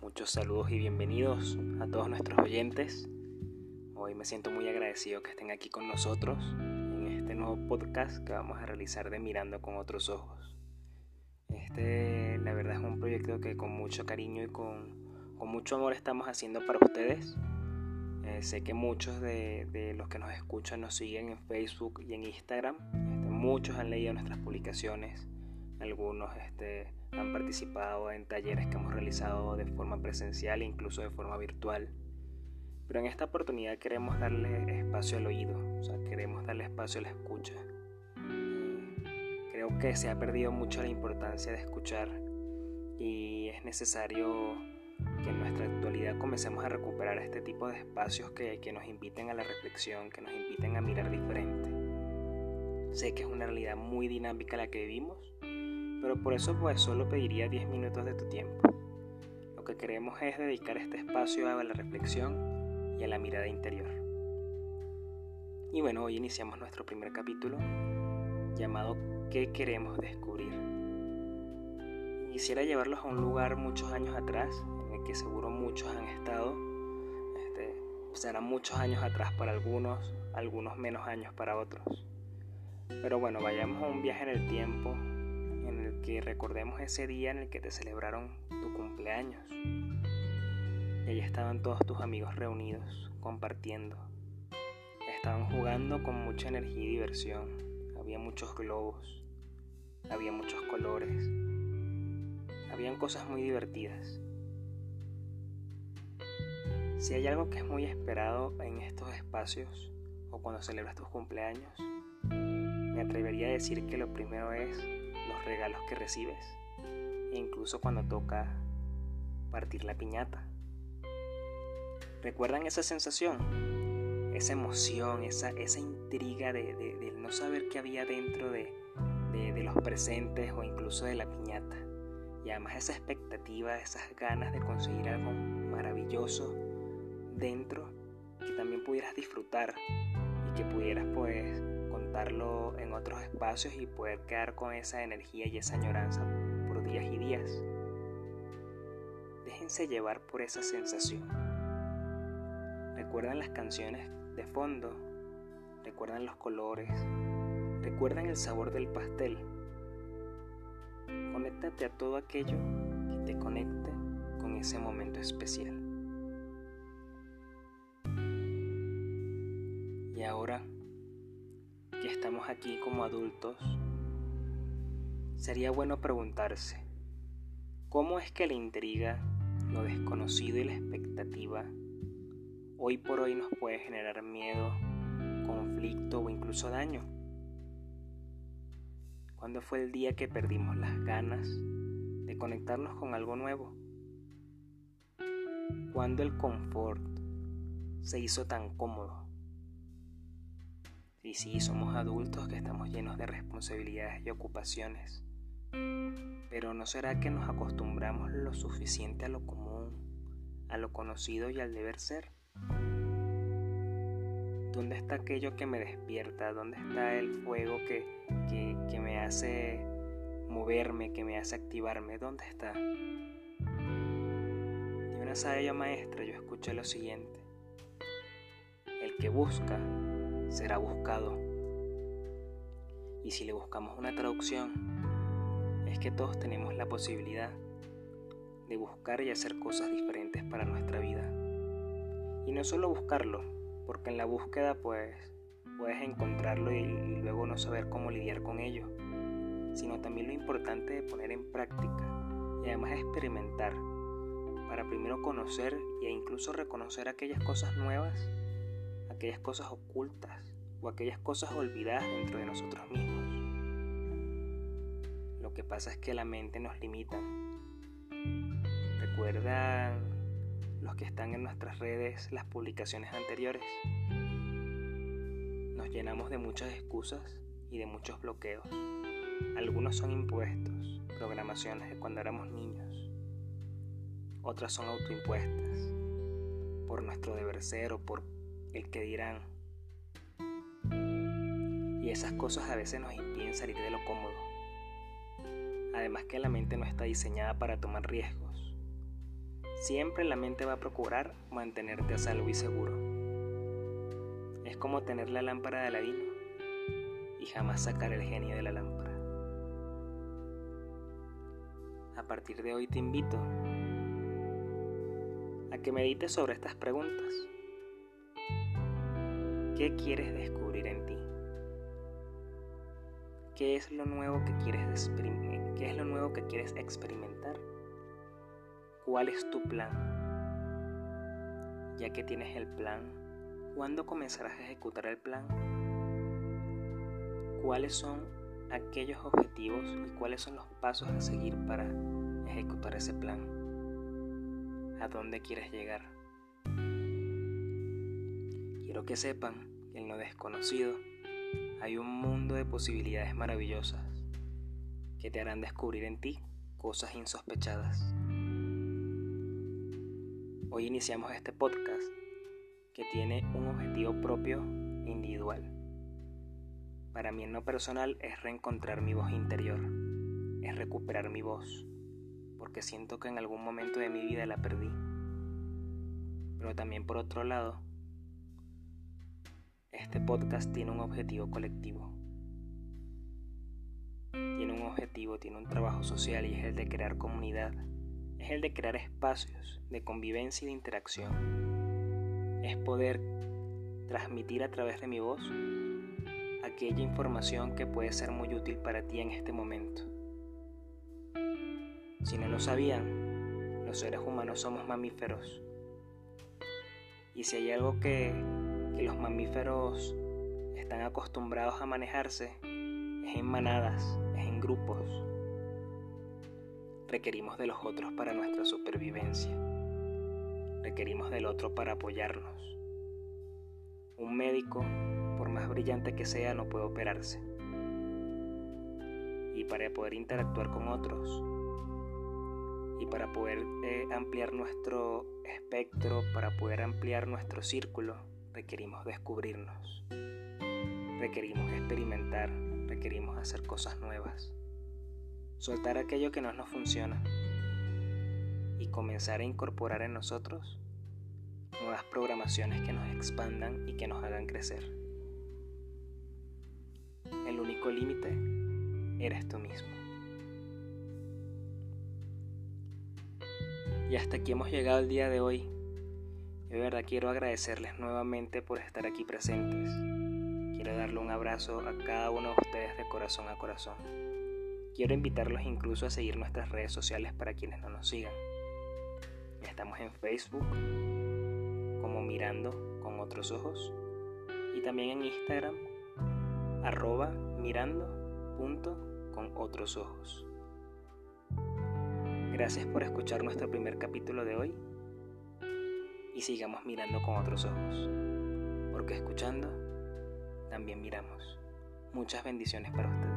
muchos saludos y bienvenidos a todos nuestros oyentes. Hoy me siento muy agradecido que estén aquí con nosotros en este nuevo podcast que vamos a realizar de Mirando con otros ojos. Este, la verdad, es un proyecto que con mucho cariño y con, mucho amor estamos haciendo para ustedes. Eh, sé que muchos de, los que nos escuchan nos siguen en Facebook y en Instagram. Este, muchos han leído nuestras publicaciones algunos este, han participado en talleres que hemos realizado de forma presencial e incluso de forma virtual. Pero en esta oportunidad queremos darle espacio al oído, o sea, queremos darle espacio a la escucha. creo que se ha perdido mucho la importancia de escuchar y es necesario que en nuestra actualidad comencemos a recuperar este tipo de espacios que, que nos inviten a la reflexión, que nos inviten a mirar diferente. Sé que es una realidad muy dinámica la que vivimos, pero por eso pues solo pediría 10 minutos de tu tiempo. Lo que queremos es dedicar este espacio a la reflexión y a la mirada interior. Y bueno, hoy iniciamos nuestro primer capítulo llamado ¿Qué queremos descubrir? Quisiera llevarlos a un lugar muchos años atrás, en el que seguro muchos han estado. Este, serán muchos años atrás para algunos, algunos menos años para otros. Pero bueno, vayamos a un viaje en el tiempo que recordemos ese día en el que te celebraron tu cumpleaños. Y allí estaban todos tus amigos reunidos, compartiendo. Estaban jugando con mucha energía y diversión. Había muchos globos, había muchos colores, habían cosas muy divertidas. Si hay algo que es muy esperado en estos espacios o cuando celebras tus cumpleaños, me atrevería a decir que lo primero es los regalos que recibes e incluso cuando toca partir la piñata. ¿Recuerdan esa sensación? Esa emoción, esa, esa intriga de, no saber qué había dentro de, de los presentes o incluso de la piñata. Y además esa expectativa, esas ganas de conseguir algo maravilloso dentro que también pudieras disfrutar y que pudieras pues en otros espacios y poder quedar con esa energía y esa añoranza por días y días. Déjense llevar por esa sensación. Recuerdan las canciones de fondo, recuerdan los colores, recuerdan el sabor del pastel. Conéctate a todo aquello que te conecte con ese momento especial. Y ahora estamos aquí como adultos, sería bueno preguntarse, ¿cómo es que la intriga, lo desconocido y la expectativa hoy por hoy nos puede generar miedo, conflicto o incluso daño? ¿Cuándo fue el día que perdimos las ganas de conectarnos con algo nuevo? ¿Cuándo el confort se hizo tan cómodo? Y sí, somos adultos que estamos llenos de responsabilidades y ocupaciones. Pero ¿no será que nos acostumbramos lo suficiente a lo común, a lo conocido y al deber ser? ¿Dónde está aquello que me despierta? ¿Dónde está el fuego que, que, me hace moverme, que me hace activarme? ¿Dónde está? Y una sabia maestra yo escuché lo siguiente. El que busca será buscado. Y si le buscamos una traducción, es que todos tenemos la posibilidad de buscar y hacer cosas diferentes para nuestra vida. Y no solo buscarlo, porque en la búsqueda pues puedes encontrarlo y, y luego no saber cómo lidiar con ello, sino también lo importante de poner en práctica y además experimentar para primero conocer e incluso reconocer aquellas cosas nuevas aquellas cosas ocultas o aquellas cosas olvidadas dentro de nosotros mismos. Lo que pasa es que la mente nos limita. ¿Recuerdan los que están en nuestras redes las publicaciones anteriores? Nos llenamos de muchas excusas y de muchos bloqueos. Algunos son impuestos, programaciones de cuando éramos niños. Otras son autoimpuestas, por nuestro deber ser o por el que dirán. Y esas cosas a veces nos impiden salir de lo cómodo. Además que la mente no está diseñada para tomar riesgos. Siempre la mente va a procurar mantenerte a salvo y seguro. Es como tener la lámpara de Aladino y jamás sacar el genio de la lámpara. A partir de hoy te invito a que medites sobre estas preguntas. ¿Qué quieres descubrir en ti? ¿Qué es lo nuevo que quieres, es lo nuevo que quieres experimentar? ¿Cuál es tu plan? Ya que tienes el plan, ¿cuándo comenzarás a ejecutar el plan? ¿Cuáles son aquellos objetivos y cuáles son los pasos a seguir para ejecutar ese plan? ¿A dónde quieres llegar? Quiero que sepan que en lo desconocido hay un mundo de posibilidades maravillosas que te harán descubrir en ti cosas insospechadas. Hoy iniciamos este podcast que tiene un objetivo propio individual. Para mí en lo personal es reencontrar mi voz interior, es recuperar mi voz, porque siento que en algún momento de mi vida la perdí. Pero también por otro lado, este podcast tiene un objetivo colectivo. Tiene un objetivo, tiene un trabajo social y es el de crear comunidad es el de crear espacios de convivencia y de interacción. Es poder transmitir a través de mi voz aquella información que puede ser muy útil para ti en este momento. Si no lo sabían, los seres humanos somos mamíferos. Y si hay algo que, que los mamíferos están acostumbrados a manejarse, es en manadas, es en grupos, Requerimos de los otros para nuestra supervivencia. Requerimos del otro para apoyarnos. Un médico, por más brillante que sea, no puede operarse. Y para poder interactuar con otros, y para poder eh, ampliar nuestro espectro, para poder ampliar nuestro círculo, requerimos descubrirnos. Requerimos experimentar, requerimos hacer cosas nuevas soltar aquello que no nos funciona y comenzar a incorporar en nosotros nuevas programaciones que nos expandan y que nos hagan crecer. El único límite eres tú mismo. Y hasta aquí hemos llegado el día de hoy. De verdad quiero agradecerles nuevamente por estar aquí presentes. Quiero darle un abrazo a cada uno de ustedes de corazón a corazón. Quiero invitarlos incluso a seguir nuestras redes sociales para quienes no nos sigan. Estamos en Facebook como Mirando con otros ojos y también en Instagram arroba mirando punto con otros ojos. Gracias por escuchar nuestro primer capítulo de hoy y sigamos mirando con otros ojos, porque escuchando también miramos. Muchas bendiciones para ustedes.